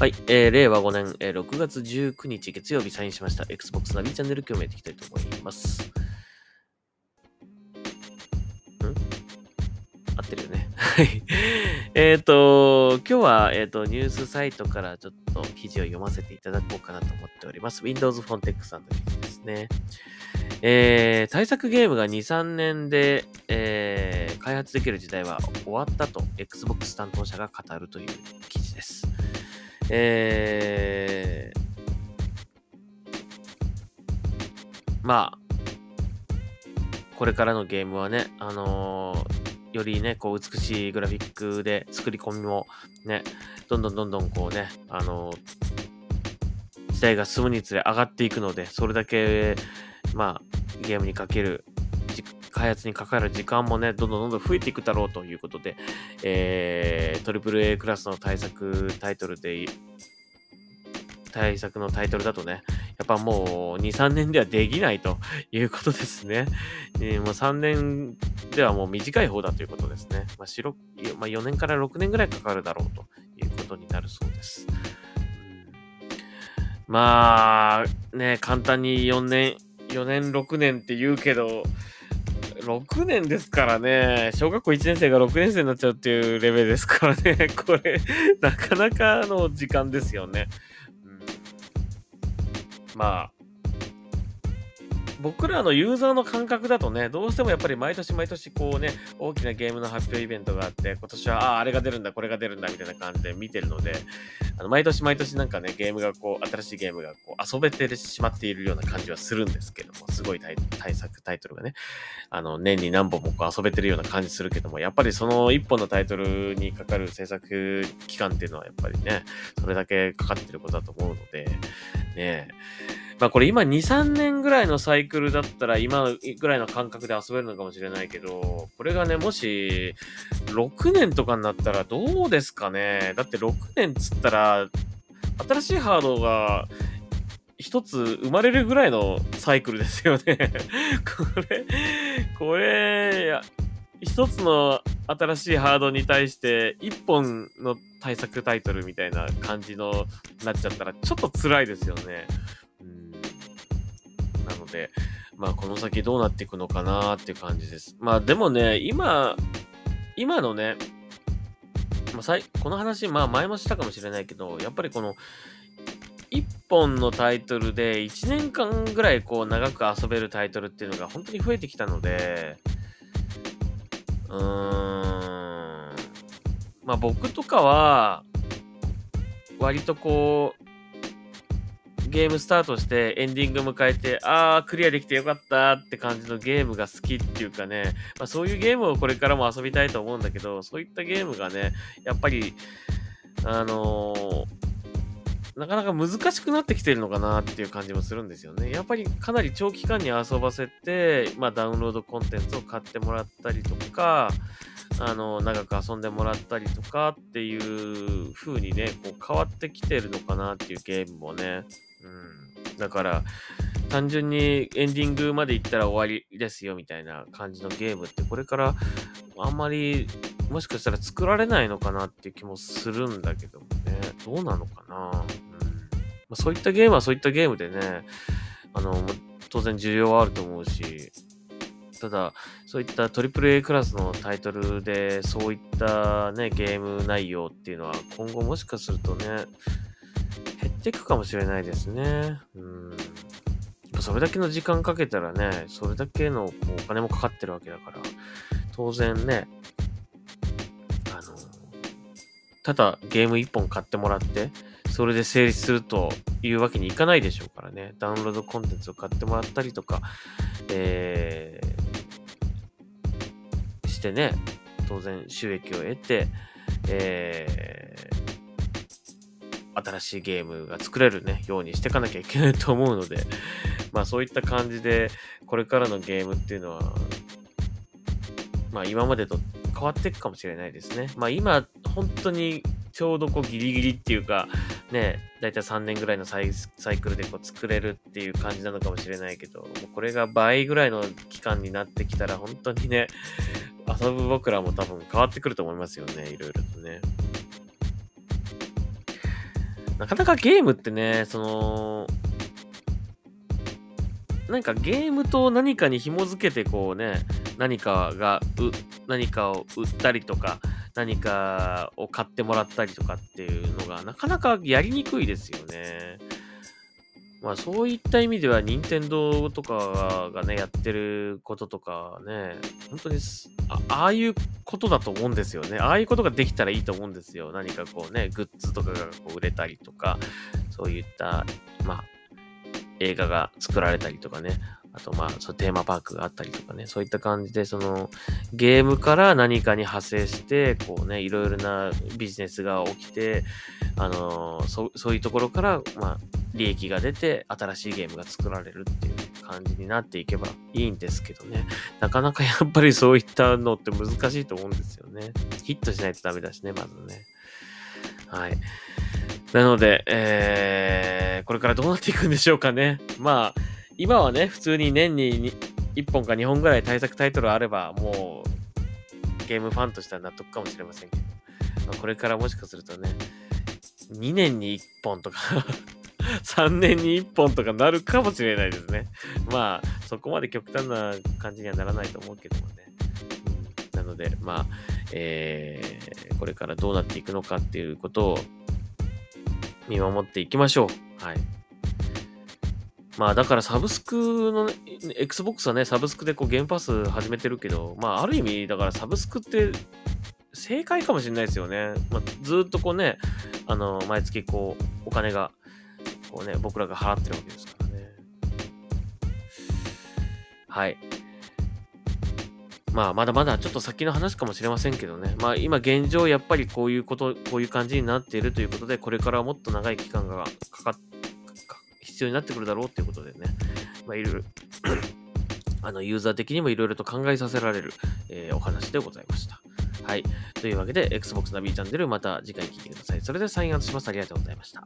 はい、えー、令和5年、えー、6月19日月曜日サインしました Xbox ナビチャンネル今日もやっていきたいと思います。ん？合ってるよね。はい。えっと、今日は、えっ、ー、と、ニュースサイトからちょっと記事を読ませていただこうかなと思っております。Windows フォンテックさんの記事ですね。えー、対策ゲームが2、3年で、えー、開発できる時代は終わったと Xbox 担当者が語るという記事です。えー、まあ、これからのゲームはね、あのー、よりね、こう、美しいグラフィックで作り込みもね、どんどんどんどんこうね、あのー、時代が進むにつれ上がっていくので、それだけ、まあ、ゲームにかける開発にかかる時間もね、どんどんどんどん増えていくだろうということで、えー、AAA クラスの対策タイトルで、対策のタイトルだとね、やっぱもう2、3年ではできないということですね。えー、もう3年ではもう短い方だということですね。まあ、まあ、4年から6年ぐらいかかるだろうということになるそうです。まあ、ね、簡単に4年、4年、6年って言うけど、6年ですからね、小学校1年生が6年生になっちゃうっていうレベルですからね、これ、なかなかの時間ですよね。うん、まあ、僕らのユーザーの感覚だとね、どうしてもやっぱり毎年毎年こうね、大きなゲームの発表イベントがあって、今年は、ああ、あれが出るんだ、これが出るんだ、みたいな感じで見てるので、あの毎年毎年なんかね、ゲームがこう、新しいゲームがこう遊べてしまっているような感じはするんですけども、すごい対策タイトルがね、あの、年に何本もこう遊べてるような感じするけども、やっぱりその1本のタイトルにかかる制作期間っていうのはやっぱりね、それだけかかってることだと思うので、ね。まあこれ今2、3年ぐらいのサイクルだったら今ぐらいの感覚で遊べるのかもしれないけど、これがね、もし6年とかになったらどうですかね。だって6年つったら、新しいハードが一つ生まれるぐらいのサイクルですよね。これ、これ、一つの新しいハードに対して一本の対策タイトルみたいな感じのなっちゃったらちょっと辛いですよね。うんなので、まあこの先どうなっていくのかなっていう感じです。まあでもね、今、今のね、まあ、この話、まあ前もしたかもしれないけど、やっぱりこの、1本のタイトルで1年間ぐらいこう長く遊べるタイトルっていうのが本当に増えてきたので、うーん、まあ僕とかは、割とこう、ゲームスタートしてエンディング迎えて、あー、クリアできてよかったって感じのゲームが好きっていうかね、まあ、そういうゲームをこれからも遊びたいと思うんだけど、そういったゲームがね、やっぱり、あのー、なかなか難しくなってきてるのかなっていう感じもするんですよね。やっぱりかなり長期間に遊ばせて、まあ、ダウンロードコンテンツを買ってもらったりとか、あの、長く遊んでもらったりとかっていう風にね、こう変わってきてるのかなっていうゲームもね。うん。だから、単純にエンディングまで行ったら終わりですよみたいな感じのゲームってこれからあんまりもしかしたら作られないのかなっていう気もするんだけどもね。どうなのかな。うん。まあ、そういったゲームはそういったゲームでね、あの、当然需要はあると思うし、ただ、そういった AAA クラスのタイトルで、そういったね、ゲーム内容っていうのは、今後もしかするとね、減っていくかもしれないですね。うん。それだけの時間かけたらね、それだけのお金もかかってるわけだから、当然ね、ただゲーム1本買ってもらって、それで成立するというわけにいかないでしょうからね。ダウンロードコンテンツを買ってもらったりとか、えー、してね、当然収益を得て、えー、新しいゲームが作れるね、ようにしていかなきゃいけないと思うので、まあそういった感じで、これからのゲームっていうのは、まあ今までと変わっていくかもしれないですね。まあ今、本当にちょうどこうギリギリっていうか、ね、だいたい3年ぐらいのサイサイクルでこう作れるっていう感じなのかもしれないけど、もうこれが倍ぐらいの期間になってきたら、本当にね、遊ぶ僕らも多分変わってくると思いますよね、いろいろとね。なかなかゲームってね、その、なんかゲームと何かに紐づけてこうね、何かが、う、何かを売ったりとか、何かを買ってもらったりとかっていうのがなかなかやりにくいですよね。まあそういった意味では、任天堂とかがね、やってることとかね、本当にあ、ああいうことだと思うんですよね。ああいうことができたらいいと思うんですよ。何かこうね、グッズとかがこう売れたりとか、そういった、まあ、映画が作られたりとかね、あとまあ、そのテーマパークがあったりとかね、そういった感じで、そのゲームから何かに派生して、こうね、いろいろなビジネスが起きて、あのー、そそういうところから、まあ、利益が出て、新しいゲームが作られるっていう感じになっていけばいいんですけどね。なかなかやっぱりそういったのって難しいと思うんですよね。ヒットしないとダメだしね、まずね。はい。なので、えー、これからどうなっていくんでしょうかね。まあ、今はね、普通に年に1本か2本ぐらい対策タイトルあれば、もう、ゲームファンとしては納得かもしれませんけど、まあ、これからもしかするとね、2年に1本とか 3年に1本とかなるかもしれないですね。まあ、そこまで極端な感じにはならないと思うけどもね。なので、まあ、えー、これからどうなっていくのかっていうことを見守っていきましょう。はい。まあだからサブスクの、ね、Xbox はね、サブスクでこうゲームパス始めてるけど、まあある意味、だからサブスクって正解かもしれないですよね。まあ、ずっとこうね、あの、毎月こう、お金が、こうね、僕らが払ってるわけですからね。はい。まあ、まだまだちょっと先の話かもしれませんけどね。まあ、今現状、やっぱりこういうこと、こういう感じになっているということで、これからもっと長い期間がかかって、必要になってくるだろうっていうことでね、まあ、いろいろ あの、ユーザー的にもいろいろと考えさせられる、えー、お話でございました。はい。というわけで、Xbox ナビチャンネルまた次回聞いてください。それではサインアウトします。ありがとうございました。